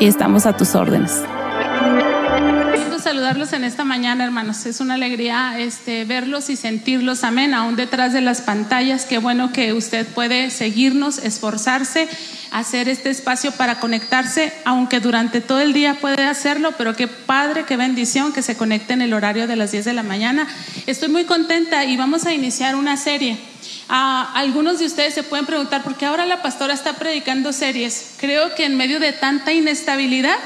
y estamos a tus órdenes saludarlos en esta mañana, hermanos. Es una alegría este, verlos y sentirlos, amén, aún detrás de las pantallas. Qué bueno que usted puede seguirnos, esforzarse, hacer este espacio para conectarse, aunque durante todo el día puede hacerlo, pero qué padre, qué bendición que se conecte en el horario de las 10 de la mañana. Estoy muy contenta y vamos a iniciar una serie. Ah, algunos de ustedes se pueden preguntar por qué ahora la pastora está predicando series. Creo que en medio de tanta inestabilidad,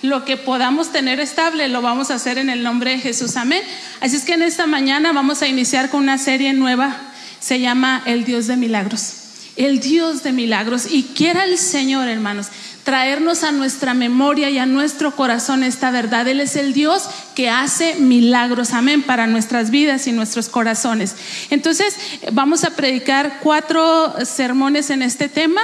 lo que podamos tener estable lo vamos a hacer en el nombre de Jesús. Amén. Así es que en esta mañana vamos a iniciar con una serie nueva. Se llama El Dios de Milagros. El Dios de Milagros. Y quiera el Señor, hermanos, traernos a nuestra memoria y a nuestro corazón esta verdad. Él es el Dios que hace milagros, amén, para nuestras vidas y nuestros corazones. Entonces, vamos a predicar cuatro sermones en este tema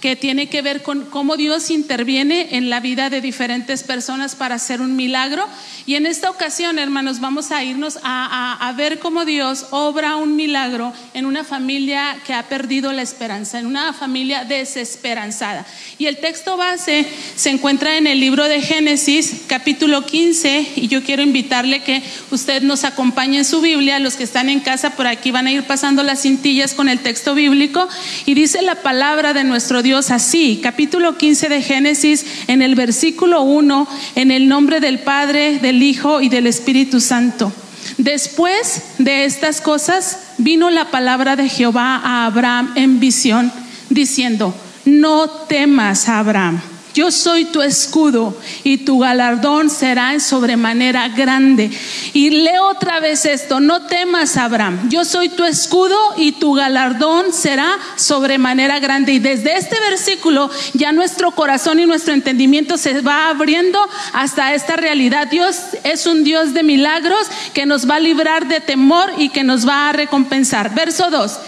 que tiene que ver con cómo Dios interviene en la vida de diferentes personas para hacer un milagro. Y en esta ocasión, hermanos, vamos a irnos a, a ver cómo Dios obra un milagro en una familia que ha perdido la esperanza, en una familia desesperanzada. Y el texto base se encuentra en el libro de Génesis, capítulo 15, y yo quiero invitarle que usted nos acompañe en su Biblia. Los que están en casa por aquí van a ir pasando las cintillas con el texto bíblico. Y dice la palabra de nuestro Dios así, capítulo 15 de Génesis, en el versículo 1, en el nombre del Padre, del Hijo y del Espíritu Santo. Después de estas cosas vino la palabra de Jehová a Abraham en visión, diciendo, no temas, Abraham. Yo soy tu escudo y tu galardón será en sobremanera grande. Y leo otra vez esto, no temas, Abraham. Yo soy tu escudo y tu galardón será sobremanera grande. Y desde este versículo ya nuestro corazón y nuestro entendimiento se va abriendo hasta esta realidad. Dios es un Dios de milagros que nos va a librar de temor y que nos va a recompensar. Verso 2.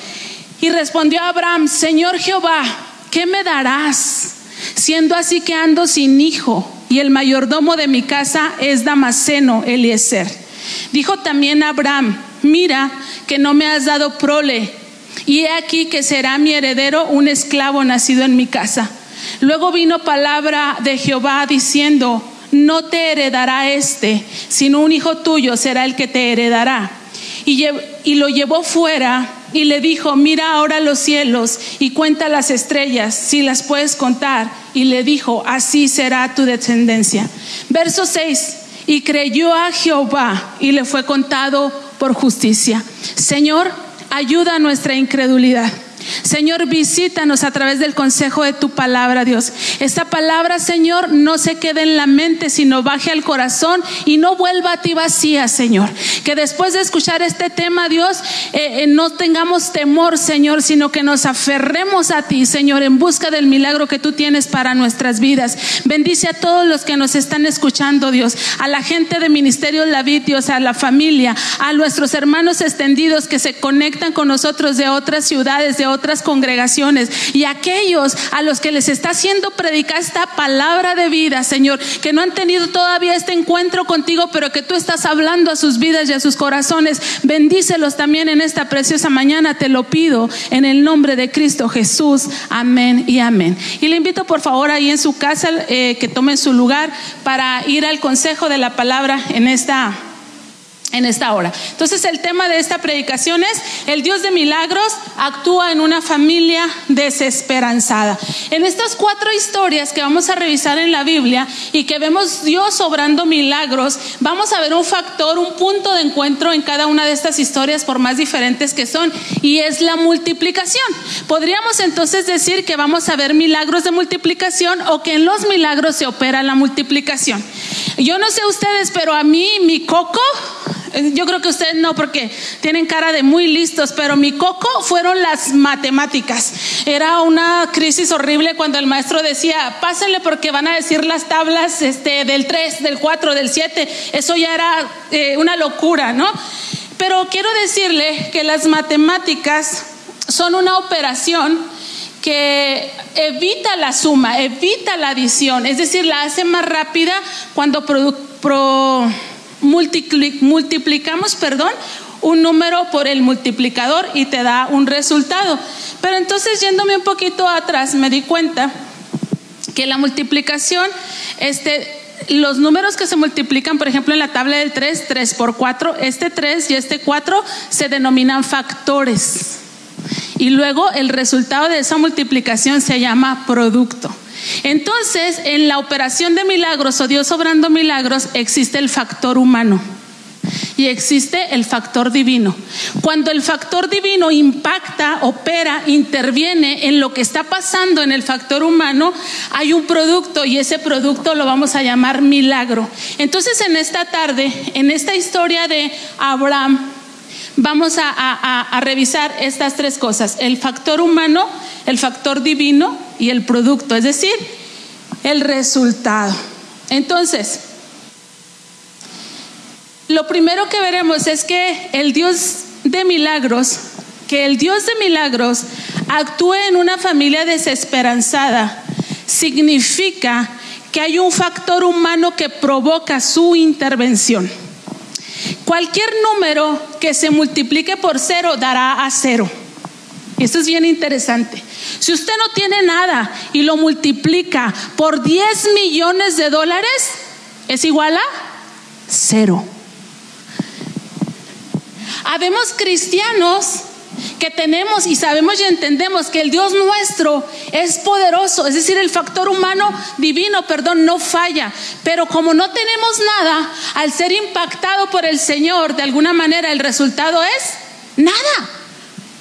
Y respondió Abraham, Señor Jehová, ¿qué me darás? Siendo así que ando sin hijo y el mayordomo de mi casa es Damaseno Eliezer. Dijo también Abraham, mira que no me has dado prole y he aquí que será mi heredero un esclavo nacido en mi casa. Luego vino palabra de Jehová diciendo, no te heredará este, sino un hijo tuyo será el que te heredará. Y, y lo llevó fuera y le dijo, mira ahora los cielos y cuenta las estrellas, si las puedes contar. Y le dijo, así será tu descendencia. Verso 6, y creyó a Jehová y le fue contado por justicia. Señor, ayuda a nuestra incredulidad. Señor, visítanos a través del consejo de tu palabra, Dios. Esta palabra, Señor, no se quede en la mente, sino baje al corazón y no vuelva a ti vacía, Señor. Que después de escuchar este tema, Dios, eh, eh, no tengamos temor, Señor, sino que nos aferremos a ti, Señor, en busca del milagro que tú tienes para nuestras vidas. Bendice a todos los que nos están escuchando, Dios, a la gente de Ministerio La Dios, a la familia, a nuestros hermanos extendidos que se conectan con nosotros de otras ciudades, de otras congregaciones y aquellos a los que les está haciendo predicar esta palabra de vida, Señor, que no han tenido todavía este encuentro contigo, pero que tú estás hablando a sus vidas y a sus corazones. Bendícelos también en esta preciosa mañana, te lo pido en el nombre de Cristo Jesús. Amén y amén. Y le invito por favor ahí en su casa eh, que tomen su lugar para ir al consejo de la palabra en esta en esta hora. Entonces el tema de esta predicación es, el Dios de milagros actúa en una familia desesperanzada. En estas cuatro historias que vamos a revisar en la Biblia y que vemos Dios obrando milagros, vamos a ver un factor, un punto de encuentro en cada una de estas historias, por más diferentes que son, y es la multiplicación. Podríamos entonces decir que vamos a ver milagros de multiplicación o que en los milagros se opera la multiplicación. Yo no sé ustedes, pero a mí mi coco yo creo que ustedes no, porque tienen cara de muy listos, pero mi coco fueron las matemáticas. Era una crisis horrible cuando el maestro decía, pásenle porque van a decir las tablas este, del 3, del 4, del 7. Eso ya era eh, una locura, ¿no? Pero quiero decirle que las matemáticas son una operación que evita la suma, evita la adición, es decir, la hace más rápida cuando pro, multiplicamos, perdón, un número por el multiplicador y te da un resultado. Pero entonces yéndome un poquito atrás me di cuenta que la multiplicación, este, los números que se multiplican, por ejemplo, en la tabla del 3, 3 por 4, este 3 y este 4 se denominan factores. Y luego el resultado de esa multiplicación se llama producto. Entonces, en la operación de milagros o Dios obrando milagros existe el factor humano y existe el factor divino. Cuando el factor divino impacta, opera, interviene en lo que está pasando en el factor humano, hay un producto y ese producto lo vamos a llamar milagro. Entonces en esta tarde, en esta historia de Abraham, vamos a, revisar estas tres cosas, el factor humano, el factor divino y el producto, es decir, el resultado. Entonces, lo primero que veremos es que el Dios de milagros, que el Dios de milagros actúe en una familia desesperanzada, significa que hay un factor humano que provoca su intervención. Cualquier número que se multiplique por cero dará a cero. Esto es bien interesante. Si usted no tiene nada y lo multiplica por 10 millones de dólares, es igual a cero. Habemos cristianos que tenemos y sabemos y entendemos que el Dios nuestro es poderoso, es decir, el factor humano divino, perdón, no falla. Pero como no tenemos nada, al ser impactado por el Señor, de alguna manera el resultado es nada.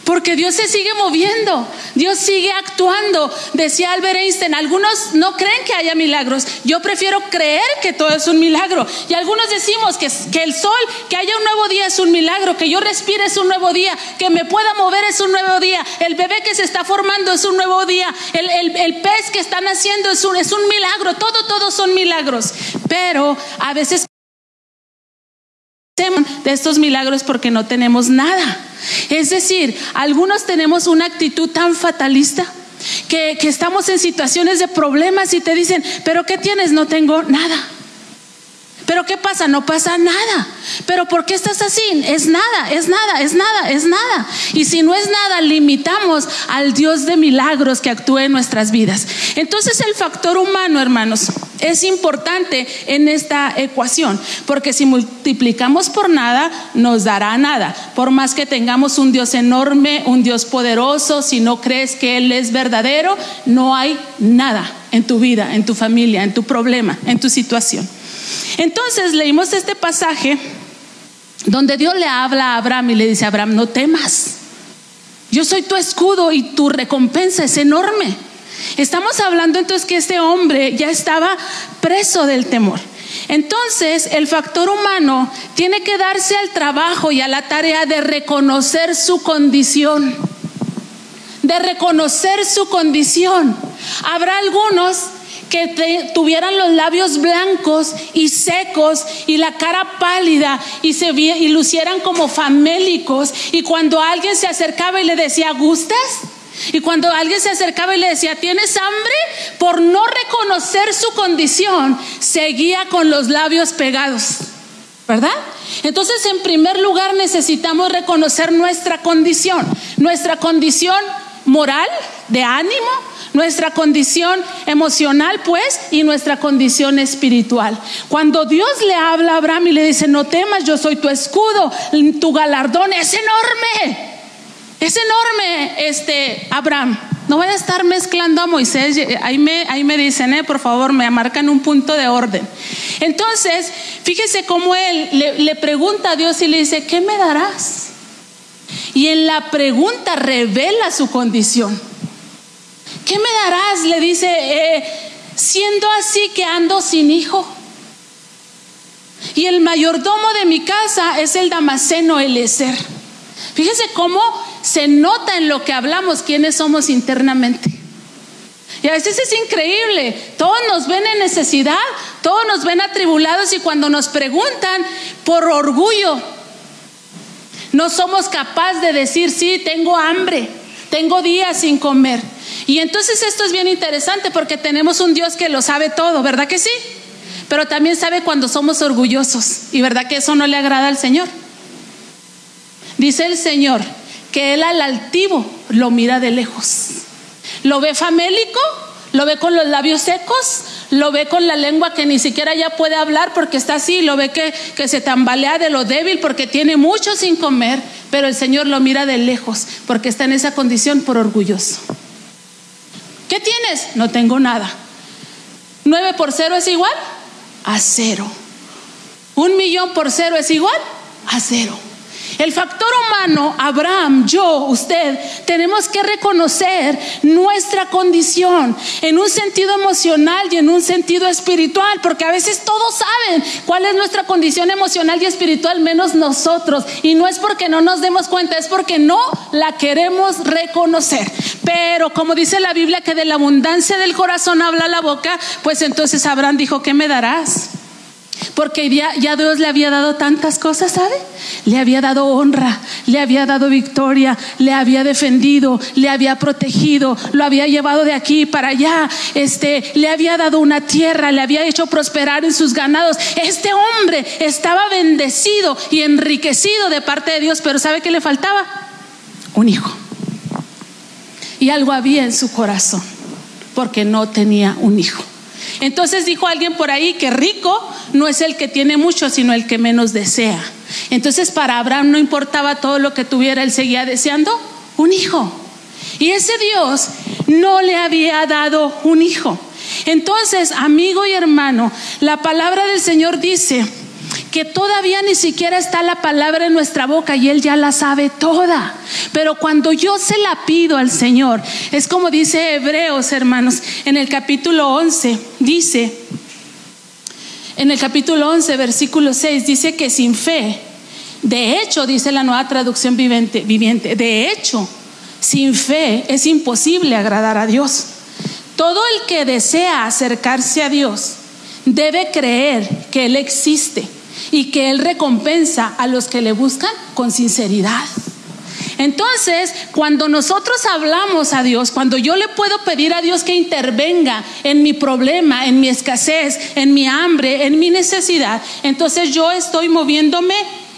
Porque Dios se sigue moviendo, Dios sigue actuando. Decía Albert Einstein, algunos no creen que haya milagros. Yo prefiero creer que todo es un milagro. Y algunos decimos que, que el sol, que haya un nuevo día es un milagro, que yo respire es un nuevo día, que me pueda mover es un nuevo día, el bebé que se está formando es un nuevo día, el, el pez que están haciendo es un, es un milagro. Todo, todos son milagros. Pero a veces de estos milagros porque no tenemos nada. Es decir, algunos tenemos una actitud tan fatalista que, estamos en situaciones de problemas y te dicen, pero ¿qué tienes? No tengo nada. Pero ¿qué pasa? No pasa nada. Pero ¿por qué estás así? Es nada, es nada, es nada, es nada. Y si no es nada, limitamos al Dios de milagros que actúa en nuestras vidas. Entonces el factor humano, hermanos, es importante en esta ecuación, porque si multiplicamos por nada, nos dará nada. Por más que tengamos un Dios enorme, un Dios poderoso, si no crees que Él es verdadero, no hay nada en tu vida, en tu familia, en tu problema, en tu situación. Entonces leímos este pasaje donde Dios le habla a Abraham y le dice, Abraham, no temas. Yo soy tu escudo y tu recompensa es enorme. Estamos hablando entonces que este hombre ya estaba preso del temor. Entonces, el factor humano tiene que darse al trabajo y a la tarea de reconocer su condición. De reconocer su condición. Habrá algunos que tuvieran los labios blancos y secos y la cara pálida y se y lucieran como famélicos y cuando alguien se acercaba y le decía, "¿Gustas?" Y cuando alguien se acercaba y le decía, ¿tienes hambre? Por no reconocer su condición, seguía con los labios pegados. ¿Verdad? Entonces, en primer lugar, necesitamos reconocer nuestra condición, nuestra condición moral, de ánimo, nuestra condición emocional, pues, y nuestra condición espiritual. Cuando Dios le habla a Abraham y le dice, no temas, yo soy tu escudo, tu galardón es enorme. Es enorme este Abraham. No voy a estar mezclando a Moisés, ahí me, ahí me dicen, eh, por favor, me marcan un punto de orden. Entonces, fíjese cómo él le, pregunta a Dios y le dice, ¿qué me darás? Y en la pregunta revela su condición. ¿Qué me darás? Le dice, eh, siendo así que ando sin hijo. Y el mayordomo de mi casa es el Damaseno Elezer. Fíjese cómo se nota en lo que hablamos quiénes somos internamente. Y a veces es increíble, todos nos ven en necesidad, todos nos ven atribulados y cuando nos preguntan por orgullo, no somos capaces de decir, sí, tengo hambre, tengo días sin comer. Y entonces esto es bien interesante porque tenemos un Dios que lo sabe todo, ¿verdad que sí? Pero también sabe cuando somos orgullosos. Y verdad que eso no le agrada al Señor. Dice el Señor que Él al altivo lo mira de lejos. Lo ve famélico, lo ve con los labios secos, lo ve con la lengua que ni siquiera ya puede hablar porque está así, lo ve que, que se tambalea de lo débil porque tiene mucho sin comer, pero el Señor lo mira de lejos porque está en esa condición por orgulloso. ¿Qué tienes? No tengo nada. ¿Nueve por cero es igual? A cero. ¿Un millón por cero es igual? A cero. El factor humano, Abraham, yo, usted, tenemos que reconocer nuestra condición en un sentido emocional y en un sentido espiritual, porque a veces todos saben cuál es nuestra condición emocional y espiritual, menos nosotros. Y no es porque no nos demos cuenta, es porque no la queremos reconocer. Pero como dice la Biblia que de la abundancia del corazón habla la boca, pues entonces Abraham dijo, ¿qué me darás? Porque ya, Dios le había dado tantas cosas, ¿sabe? Le había dado honra, le había dado victoria, le había defendido, le había protegido, lo había llevado de aquí para allá, este, le había dado una tierra, le había hecho prosperar en sus ganados. Este hombre estaba bendecido y enriquecido de parte de Dios, pero ¿sabe qué le faltaba? Un hijo. Y algo había en su corazón, porque no tenía un hijo. Entonces dijo alguien por ahí que rico no es el que tiene mucho, sino el que menos desea. Entonces para Abraham no importaba todo lo que tuviera, él seguía deseando un hijo. Y ese Dios no le había dado un hijo. Entonces, amigo y hermano, la palabra del Señor dice, que todavía ni siquiera está la palabra en nuestra boca y Él ya la sabe toda. Pero cuando yo se la pido al Señor, es como dice Hebreos, hermanos, en el capítulo 11, dice, en el capítulo 11, versículo 6, dice que sin fe, de hecho, dice la nueva traducción viviente, viviente de hecho, sin fe es imposible agradar a Dios. Todo el que desea acercarse a Dios debe creer que Él existe y que Él recompensa a los que le buscan con sinceridad. Entonces, cuando nosotros hablamos a Dios, cuando yo le puedo pedir a Dios que intervenga en mi problema, en mi escasez, en mi hambre, en mi necesidad, entonces yo estoy moviéndome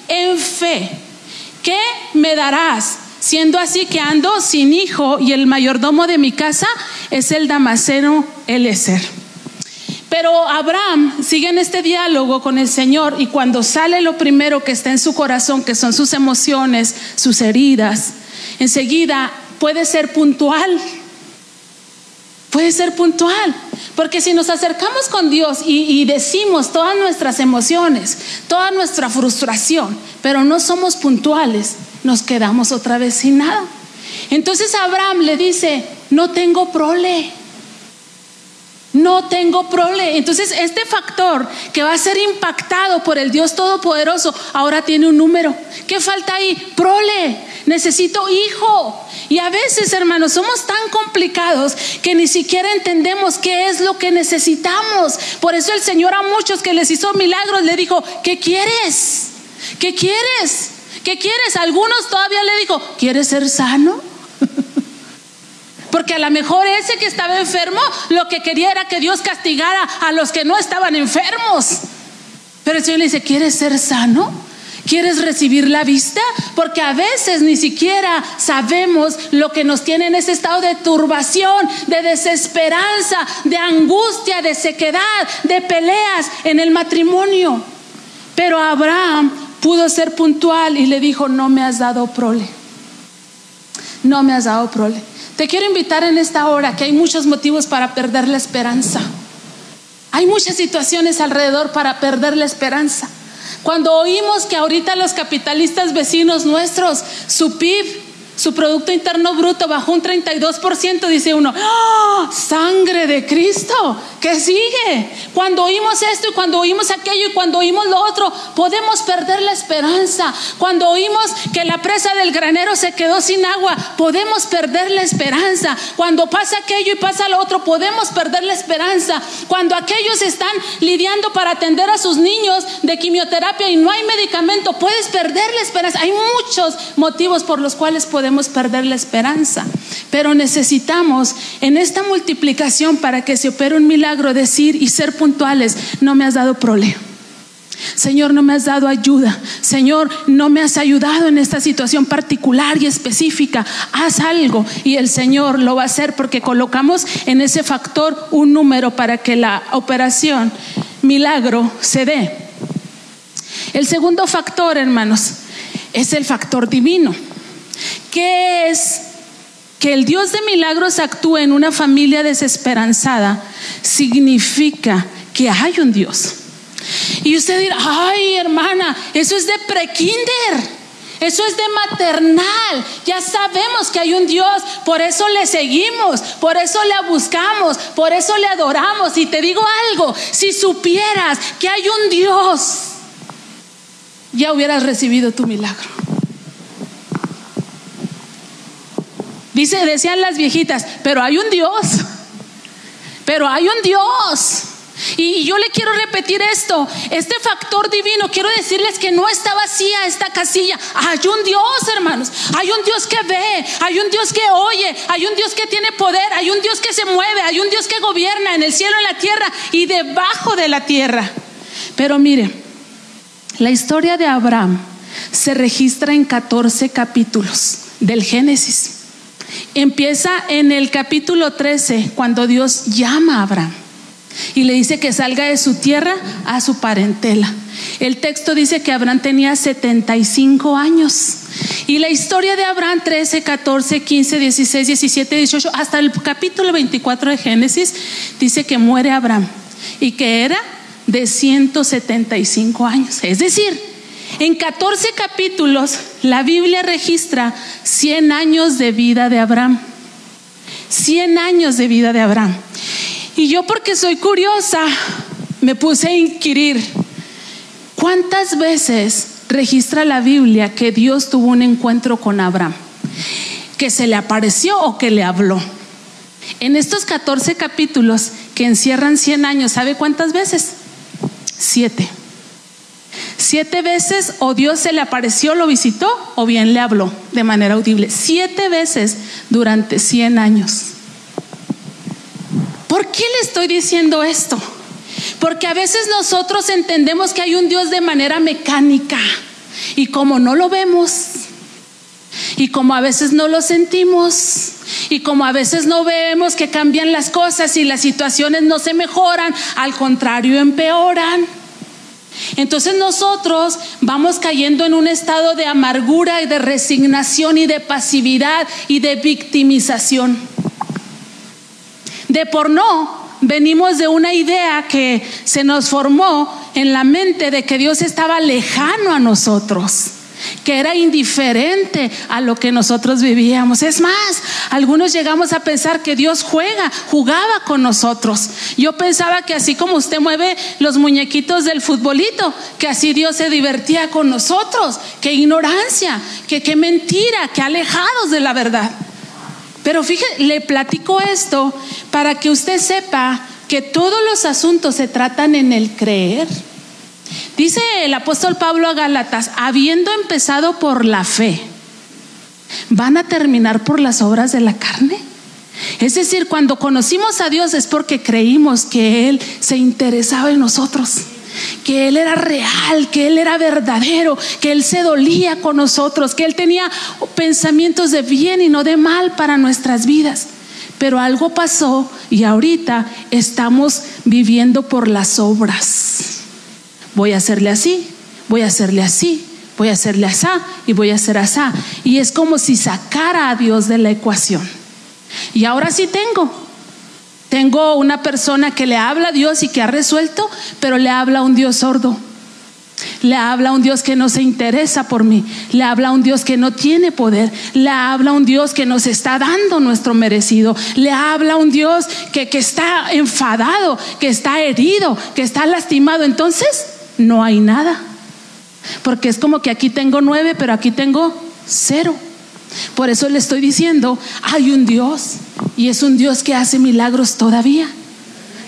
en fe. ¿Qué me darás? Siendo así que ando sin hijo y el mayordomo de mi casa es el Damaseno Elezer. Pero Abraham sigue en este diálogo con el Señor y cuando sale lo primero que está en su corazón, que son sus emociones, sus heridas, enseguida puede ser puntual. Puede ser puntual. Porque si nos acercamos con Dios y, y, decimos todas nuestras emociones, toda nuestra frustración, pero no somos puntuales, nos quedamos otra vez sin nada. Entonces Abraham le dice, no tengo prole no tengo problema. Entonces, este factor que va a ser impactado por el Dios Todopoderoso ahora tiene un número. ¿Qué falta ahí? Prole. Necesito hijo. Y a veces, hermanos, somos tan complicados que ni siquiera entendemos qué es lo que necesitamos. Por eso el Señor a muchos que les hizo milagros le dijo, ¿qué quieres? ¿Qué quieres? ¿Qué quieres? algunos todavía le dijo, ¿quieres ser sano? Porque a lo mejor ese que estaba enfermo lo que quería era que Dios castigara a los que no estaban enfermos. Pero el Señor le dice, ¿quieres ser sano? ¿Quieres recibir la vista? Porque a veces ni siquiera sabemos lo que nos tiene en ese estado de turbación, de desesperanza, de angustia, de sequedad, de peleas en el matrimonio. Pero Abraham pudo ser puntual y le dijo, no me has dado prole. No me has dado prole. Te quiero invitar en esta hora que hay muchos motivos para perder la esperanza. Hay muchas situaciones alrededor para perder la esperanza. Cuando oímos que ahorita los capitalistas vecinos nuestros, su PIB su Producto Interno Bruto bajó un 32%, dice uno, ¡Ah! sangre de Cristo, ¿qué sigue? Cuando oímos esto y cuando oímos aquello y cuando oímos lo otro, podemos perder la esperanza. Cuando oímos que la presa del granero se quedó sin agua, podemos perder la esperanza. Cuando pasa aquello y pasa lo otro, podemos perder la esperanza. Cuando aquellos están lidiando para atender a sus niños de quimioterapia y no hay medicamento, puedes perder la esperanza. Hay muchos motivos por los cuales podemos perder la esperanza. Pero necesitamos en esta multiplicación para que se opere un decir y ser puntuales, no me has dado problema. Señor, no me has dado ayuda. Señor, no me has ayudado en esta situación particular y específica. Haz algo y el Señor lo va a hacer porque colocamos en ese factor un número para que la operación milagro se dé. El segundo factor, hermanos, es el factor divino. ¿Qué es que el Dios de milagros actúe en una familia desesperanzada? Significa que hay un Dios. Y usted dirá, ay hermana, eso es de prekinder. Eso es de maternal. Ya sabemos que hay un Dios, por eso le seguimos, por eso le buscamos, por eso le adoramos. Y te digo algo, si supieras que hay un Dios, ya hubieras recibido tu milagro. Dice, decían las viejitas, pero hay un Dios. Pero hay un Dios. Y yo le quiero repetir esto, este factor divino, quiero decirles que no está vacía esta casilla. Hay un Dios, hermanos. Hay un Dios que ve, hay un Dios que oye, hay un Dios que tiene poder, hay un Dios que se mueve, hay un Dios que gobierna en el cielo, en la tierra y debajo de la tierra. Pero mire, la historia de Abraham se registra en 14 capítulos del Génesis. Empieza en el capítulo 13, cuando Dios llama a Abraham y le dice que salga de su tierra a su parentela. El texto dice que Abraham tenía 75 años. Y la historia de Abraham 13, 14, 15, 16, 17, 18, hasta el capítulo 24 de Génesis, dice que muere Abraham y que era de 175 años. Es decir, en 14 capítulos la Biblia registra 100 años de vida de Abraham. 100 años de vida de Abraham. Y yo porque soy curiosa, me puse a inquirir, ¿cuántas veces registra la Biblia que Dios tuvo un encuentro con Abraham? Que se le apareció o que le habló. En estos 14 capítulos que encierran 100 años, ¿sabe cuántas veces? Siete. Siete veces o Dios se le apareció, lo visitó o bien le habló de manera audible. Siete veces durante cien años. ¿Por qué le estoy diciendo esto? Porque a veces nosotros entendemos que hay un Dios de manera mecánica y como no lo vemos y como a veces no lo sentimos y como a veces no vemos que cambian las cosas y las situaciones no se mejoran, al contrario empeoran. Entonces nosotros vamos cayendo en un estado de amargura y de resignación y de pasividad y de victimización. De por no, venimos de una idea que se nos formó en la mente de que Dios estaba lejano a nosotros que era indiferente a lo que nosotros vivíamos. Es más, algunos llegamos a pensar que Dios juega, jugaba con nosotros. Yo pensaba que así como usted mueve los muñequitos del futbolito, que así Dios se divertía con nosotros. Qué ignorancia, qué mentira, que alejados de la verdad. Pero fíjese, le platico esto para que usted sepa que todos los asuntos se tratan en el creer. Dice el apóstol Pablo a Gálatas, habiendo empezado por la fe, ¿van a terminar por las obras de la carne? Es decir, cuando conocimos a Dios es porque creímos que Él se interesaba en nosotros que Él era real, que Él era verdadero, que Él se dolía con nosotros, que Él tenía pensamientos de bien y no de mal para nuestras vidas. Pero algo pasó y ahorita estamos viviendo por las obras. Voy a hacerle así, voy a hacerle así, voy a hacerle así y voy a hacer así. Y es como si sacara a Dios de la ecuación. Y ahora sí tengo. Tengo una persona que le habla a Dios y que ha resuelto, pero le habla a un Dios sordo. Le habla a un Dios que no se interesa por mí. Le habla a un Dios que no tiene poder. Le habla a un Dios que nos está dando nuestro merecido. Le habla a un Dios que, que está enfadado, que está herido, que está lastimado. Entonces, no hay nada. Porque es como que aquí tengo nueve, pero aquí tengo cero. Por eso le estoy diciendo, hay un Dios y es un Dios que hace milagros todavía.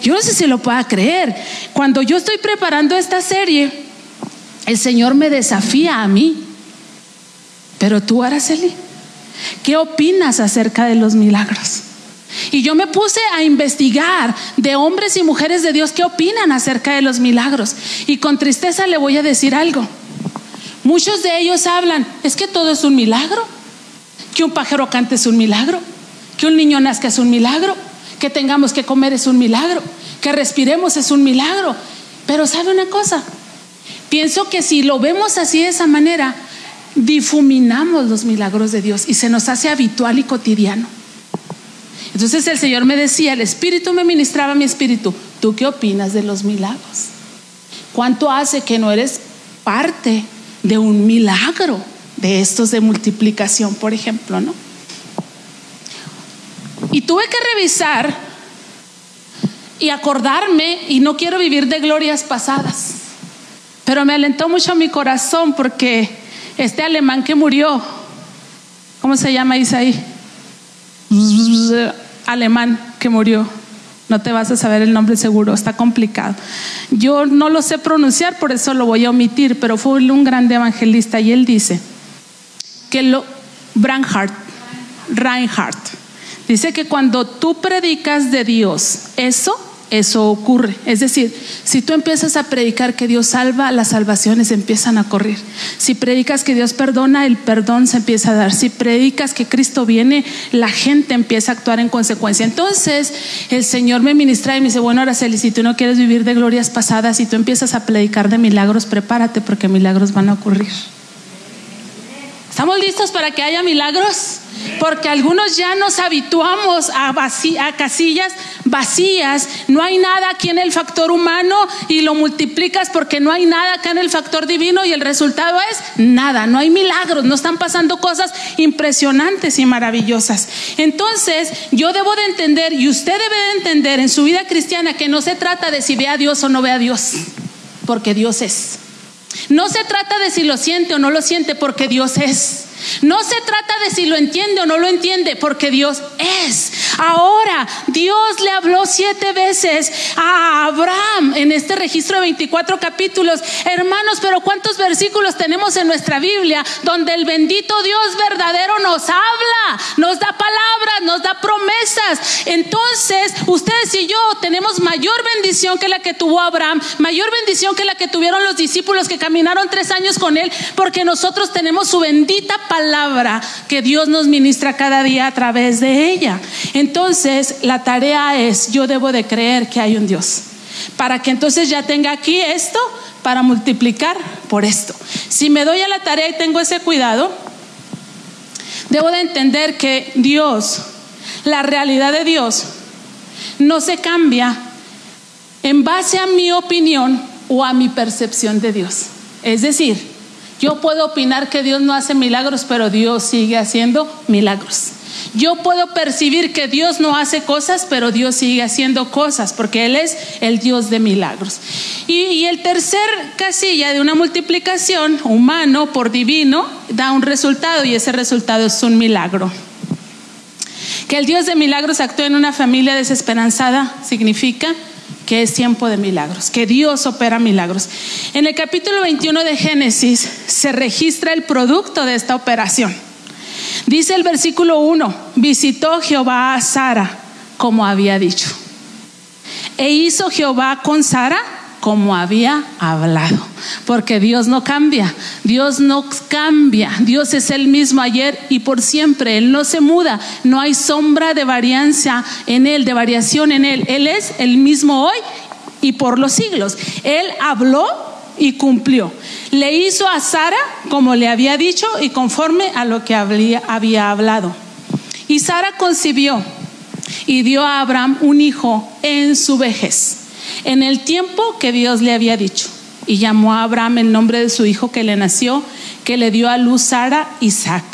Yo no sé si lo pueda creer. Cuando yo estoy preparando esta serie, el Señor me desafía a mí. Pero tú, Araceli, ¿qué opinas acerca de los milagros? Y yo me puse a investigar de hombres y mujeres de Dios qué opinan acerca de los milagros. Y con tristeza le voy a decir algo. Muchos de ellos hablan, es que todo es un milagro. Que un pájaro cante es un milagro. Que un niño nazca es un milagro. Que tengamos que comer es un milagro. Que respiremos es un milagro. Pero sabe una cosa, pienso que si lo vemos así de esa manera, difuminamos los milagros de Dios y se nos hace habitual y cotidiano. Entonces el Señor me decía, el Espíritu me ministraba mi Espíritu, ¿tú qué opinas de los milagros? ¿Cuánto hace que no eres parte de un milagro? de estos de multiplicación, por ejemplo, ¿no? Y tuve que revisar y acordarme, y no quiero vivir de glorias pasadas, pero me alentó mucho mi corazón porque este alemán que murió, ¿cómo se llama Isaí? Alemán que murió. No te vas a saber el nombre seguro, está complicado. Yo no lo sé pronunciar, por eso lo voy a omitir, pero fue un gran evangelista y él dice, que lo Branhart, Reinhardt, dice que cuando tú predicas de Dios, eso eso ocurre. Es decir, si tú empiezas a predicar que Dios salva, las salvaciones empiezan a correr. Si predicas que Dios perdona, el perdón se empieza a dar. Si predicas que Cristo viene, la gente empieza a actuar en consecuencia. Entonces, el Señor me ministra y me dice, bueno, Araceli, si tú no quieres vivir de glorias pasadas, si tú empiezas a predicar de milagros, prepárate porque milagros van a ocurrir. ¿Estamos listos para que haya milagros? Porque algunos ya nos habituamos a, casillas vacías. No hay nada aquí en el factor humano y lo multiplicas porque no hay nada acá en el factor divino y el resultado es nada. No hay milagros, no están pasando cosas impresionantes y maravillosas. Entonces, yo debo de entender y usted debe de entender en su vida cristiana que no se trata de si ve a Dios o no ve a Dios, porque Dios es. No se trata de si lo siente o no lo siente, porque Dios es. No se trata de si lo entiende o no lo entiende, porque Dios es. Ahora, Dios le habló siete veces a Abraham en este registro de 24 capítulos. Hermanos, pero ¿cuántos versículos tenemos en nuestra Biblia donde el bendito Dios verdadero nos habla, nos da palabras, nos da promesas? Entonces, ustedes y yo tenemos mayor bendición que la que tuvo Abraham, mayor bendición que la que tuvieron los discípulos que caminaron tres años con él, porque nosotros tenemos su bendita palabra que Dios nos ministra cada día a través de ella. Entonces, la tarea es, yo debo de creer que hay un Dios. Para que entonces ya tenga aquí esto para multiplicar por esto. Si me doy a la tarea y tengo ese cuidado, debo de entender que Dios, la realidad de Dios, no se cambia en base a mi opinión o a mi percepción de Dios. Es decir, yo puedo opinar que Dios no hace milagros, pero Dios sigue haciendo milagros. Yo puedo percibir que Dios no hace cosas, pero Dios sigue haciendo cosas, porque Él es el Dios de milagros. Y, el tercer casilla de una multiplicación, humano por divino, da un resultado y ese resultado es un milagro. Que el Dios de milagros actúe en una familia desesperanzada significa que es tiempo de milagros, que Dios opera milagros. En el capítulo 21 de Génesis se registra el producto de esta operación. Dice el versículo 1, visitó Jehová a Sara como había dicho. E hizo Jehová con Sara como había hablado. Porque Dios no cambia, Dios no cambia, Dios es el mismo ayer y por siempre, Él no se muda, no hay sombra de variancia en Él, de variación en Él. Él es el mismo hoy y por los siglos. Él habló y cumplió. Le hizo a Sara como le había dicho y conforme a lo que había, había hablado. Y Sara concibió y dio a Abraham un hijo en su vejez, en el tiempo que Dios le había dicho. Y llamó a Abraham el nombre de su hijo que le nació, que le dio a luz Sara, Isaac.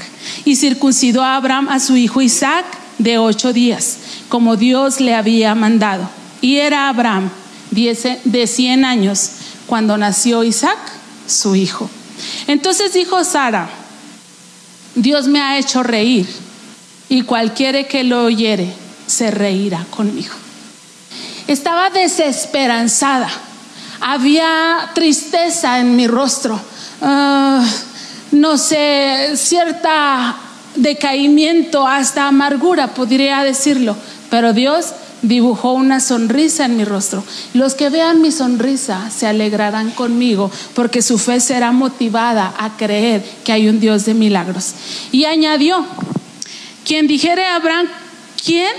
Y circuncidó a Abraham a su hijo Isaac de ocho días, como Dios le había mandado. Y era Abraham de cien años cuando nació Isaac, su hijo. Entonces dijo Sara, Dios me ha hecho reír y cualquiera que lo oyere se reirá conmigo. Estaba desesperanzada, había tristeza en mi rostro, ah, no sé, cierta decaimiento, hasta amargura, podría decirlo, pero Dios dibujó una sonrisa en mi rostro. Los que vean mi sonrisa se alegrarán conmigo porque su fe será motivada a creer que hay un Dios de milagros. Y añadió, quien dijere a Abraham, ¿quién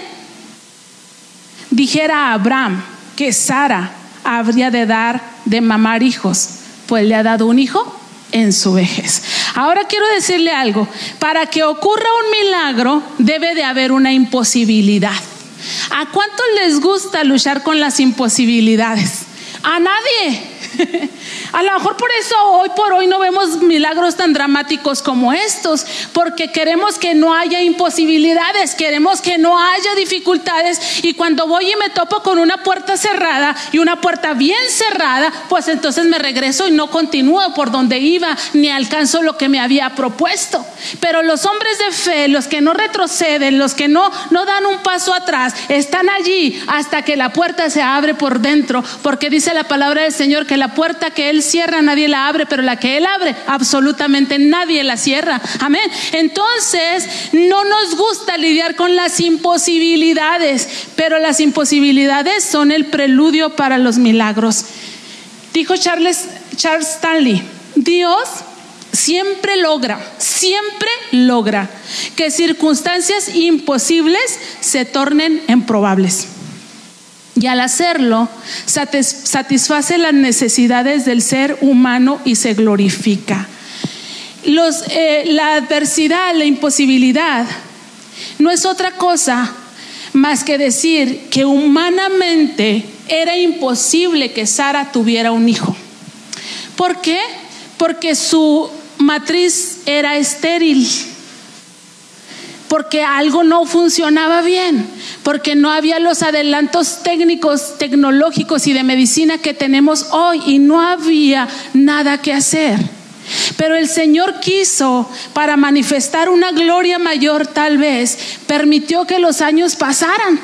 dijera a Abraham que Sara habría de dar de mamar hijos, pues le ha dado un hijo en su vejez. Ahora quiero decirle algo, para que ocurra un milagro debe de haber una imposibilidad. ¿A cuántos les gusta luchar con las imposibilidades? A nadie. A lo mejor por eso hoy por hoy no vemos milagros tan dramáticos como estos, porque queremos que no haya imposibilidades, queremos que no haya dificultades y cuando voy y me topo con una puerta cerrada y una puerta bien cerrada, pues entonces me regreso y no continúo por donde iba ni alcanzo lo que me había propuesto. Pero los hombres de fe, los que no retroceden, los que no no dan un paso atrás, están allí hasta que la puerta se abre por dentro, porque dice la palabra del Señor que la puerta que él cierra, nadie la abre, pero la que Él abre, absolutamente nadie la cierra. Amén. Entonces, no nos gusta lidiar con las imposibilidades, pero las imposibilidades son el preludio para los milagros. Dijo Charles, Charles Stanley, Dios siempre logra, siempre logra que circunstancias imposibles se tornen en probables. Y al hacerlo, satisface las necesidades del ser humano y se glorifica. Eh, la adversidad, la imposibilidad, no es otra cosa más que decir que humanamente era imposible que Sara tuviera un hijo. ¿Por qué? Porque su matriz era estéril porque algo no funcionaba bien, porque no había los adelantos técnicos, tecnológicos y de medicina que tenemos hoy y no había nada que hacer. Pero el Señor quiso, para manifestar una gloria mayor tal vez, permitió que los años pasaran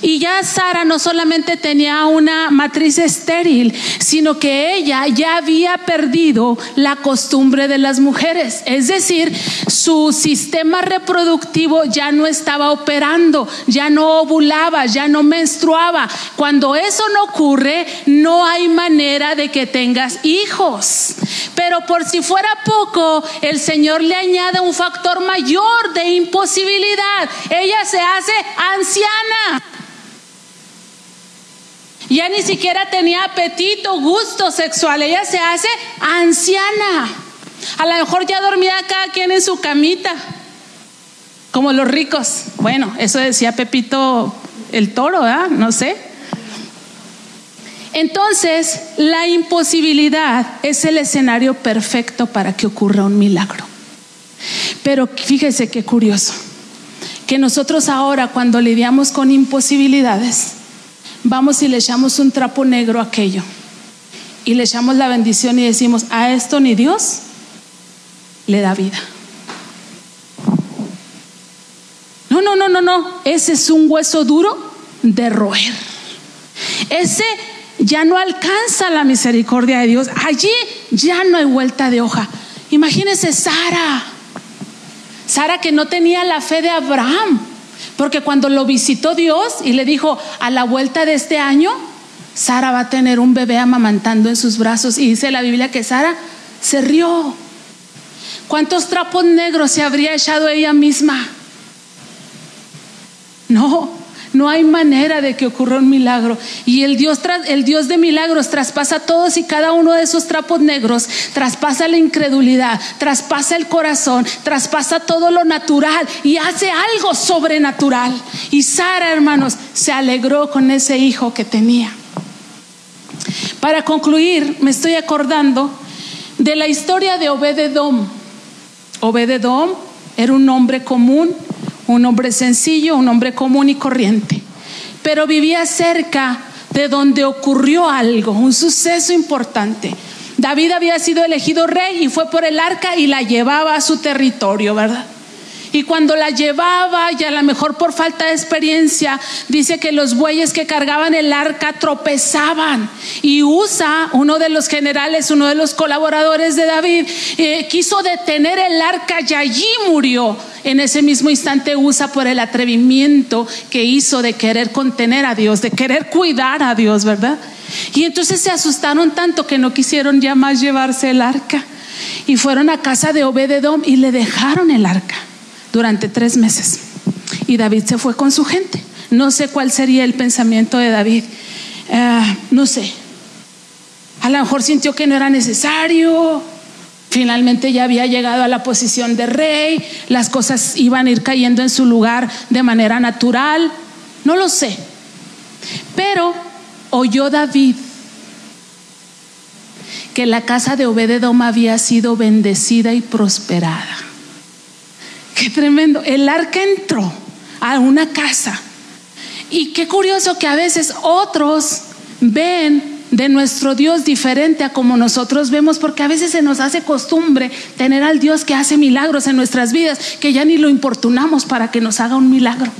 y ya Sara no solamente tenía una matriz estéril, sino que ella ya había perdido la costumbre de las mujeres. Es decir, su sistema reproductivo ya no estaba operando, ya no ovulaba, ya no menstruaba. Cuando eso no ocurre, no hay manera de que tengas hijos. Pero por si fuera poco, el Señor le añade un factor mayor de imposibilidad. Ella se hace anciana. Ya ni siquiera tenía apetito, gusto sexual. Ella se hace anciana. A lo mejor ya dormía cada quien en su camita, como los ricos. Bueno, eso decía Pepito el toro, ¿verdad? No sé. Entonces, la imposibilidad es el escenario perfecto para que ocurra un milagro. Pero fíjese qué curioso, que nosotros ahora cuando lidiamos con imposibilidades, vamos y le echamos un trapo negro a aquello. Y le echamos la bendición y decimos, a esto ni Dios le da vida. No, no, no, no, no. Ese es un hueso duro de roer. Ese ya no alcanza la misericordia de Dios. Allí ya no hay vuelta de hoja. Imagínese Sara. Sara que no tenía la fe de Abraham, porque cuando lo visitó Dios y le dijo, a la vuelta de este año, Sara va a tener un bebé amamantando en sus brazos. Y dice la Biblia que Sara se rió. ¿Cuántos trapos negros se habría echado ella misma? No, no hay manera de que ocurra un milagro. Y el Dios, el Dios de milagros traspasa todos y cada uno de esos trapos negros, traspasa la incredulidad, traspasa el corazón, traspasa todo lo natural y hace algo sobrenatural. Y Sara, hermanos, se alegró con ese hijo que tenía. Para concluir, me estoy acordando de la historia de Obededom. Obededom era un hombre común un hombre sencillo, un hombre común y corriente, pero vivía cerca de donde ocurrió algo, un suceso importante. David había sido elegido rey y fue por el arca y la llevaba a su territorio, ¿verdad? Y cuando la llevaba, y a lo mejor por falta de experiencia, dice que los bueyes que cargaban el arca tropezaban. Y Usa, uno de los generales, uno de los colaboradores de David, eh, quiso detener el arca y allí murió. En ese mismo instante Usa por el atrevimiento que hizo de querer contener a Dios, de querer cuidar a Dios, ¿verdad? Y entonces se asustaron tanto que no quisieron ya más llevarse el arca. Y fueron a casa de Obededom y le dejaron el arca durante tres meses. Y David se fue con su gente. No sé cuál sería el pensamiento de David. Ah, no sé. A lo mejor sintió que no era necesario. Finalmente ya había llegado a la posición de rey. Las cosas iban a ir cayendo en su lugar de manera natural. No lo sé. Pero oyó David que la casa de Obededom había sido bendecida y prosperada. Qué tremendo. El arca entró a una casa. Y qué curioso que a veces otros ven de nuestro Dios diferente a como nosotros vemos, porque a veces se nos hace costumbre tener al Dios que hace milagros en nuestras vidas, que ya ni lo importunamos para que nos haga un milagro.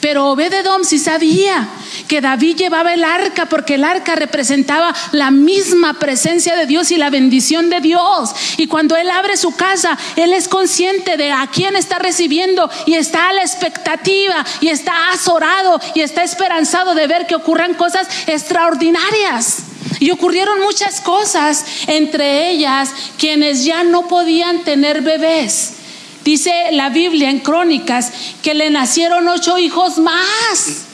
Pero Obededom sí sabía que David llevaba el arca porque el arca representaba la misma presencia de Dios y la bendición de Dios. Y cuando él abre su casa, él es consciente de a quién está recibiendo y está a la expectativa y está azorado y está esperanzado de ver que ocurran cosas extraordinarias. Y ocurrieron muchas cosas, entre ellas quienes ya no podían tener bebés Dice la Biblia en Crónicas que le nacieron ocho hijos más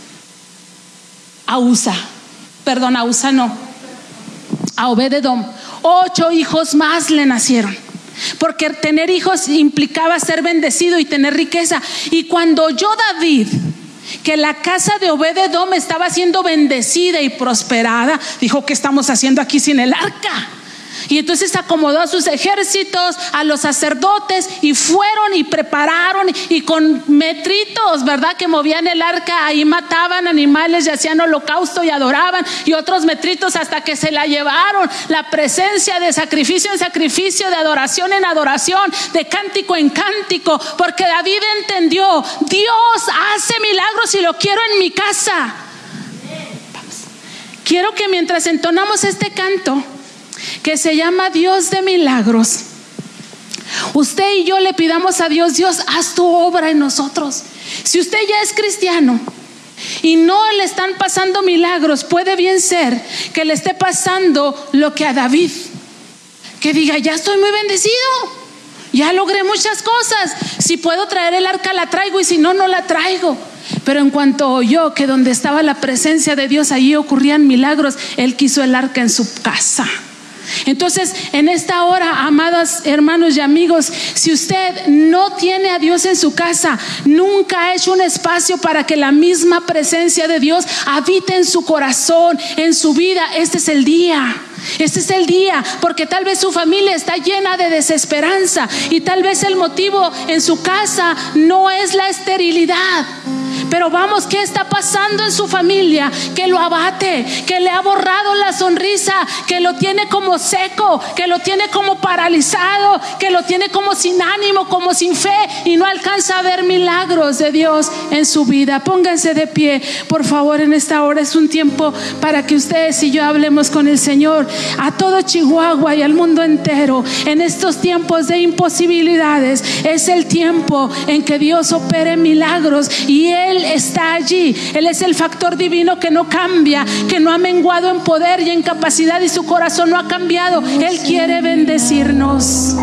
a Usa. Perdón, a Usa no. A Obededom. Ocho hijos más le nacieron. Porque tener hijos implicaba ser bendecido y tener riqueza. Y cuando oyó David que la casa de Obededom estaba siendo bendecida y prosperada, dijo, ¿qué estamos haciendo aquí sin el arca? Y entonces acomodó a sus ejércitos, a los sacerdotes, y fueron y prepararon y con metritos, ¿verdad? Que movían el arca, ahí mataban animales y hacían holocausto y adoraban, y otros metritos hasta que se la llevaron. La presencia de sacrificio en sacrificio, de adoración en adoración, de cántico en cántico, porque David entendió, Dios hace milagros y lo quiero en mi casa. Quiero que mientras entonamos este canto, que se llama Dios de milagros. Usted y yo le pidamos a Dios, Dios, haz tu obra en nosotros. Si usted ya es cristiano y no le están pasando milagros, puede bien ser que le esté pasando lo que a David, que diga, ya estoy muy bendecido, ya logré muchas cosas, si puedo traer el arca la traigo y si no, no la traigo. Pero en cuanto oyó que donde estaba la presencia de Dios, allí ocurrían milagros, él quiso el arca en su casa. Entonces, en esta hora, amadas hermanos y amigos, si usted no tiene a Dios en su casa, nunca ha hecho un espacio para que la misma presencia de Dios habite en su corazón, en su vida, este es el día. Este es el día, porque tal vez su familia está llena de desesperanza y tal vez el motivo en su casa no es la esterilidad. Pero vamos, ¿qué está pasando en su familia? Que lo abate, que le ha borrado la sonrisa, que lo tiene como seco, que lo tiene como paralizado, que lo tiene como sin ánimo, como sin fe y no alcanza a ver milagros de Dios en su vida. Pónganse de pie, por favor, en esta hora es un tiempo para que ustedes y yo hablemos con el Señor a todo Chihuahua y al mundo entero. En estos tiempos de imposibilidades es el tiempo en que Dios opere milagros y Él está allí. Él es el factor divino que no cambia, que no ha menguado en poder y en capacidad y su corazón no ha cambiado. Él quiere bendecirnos.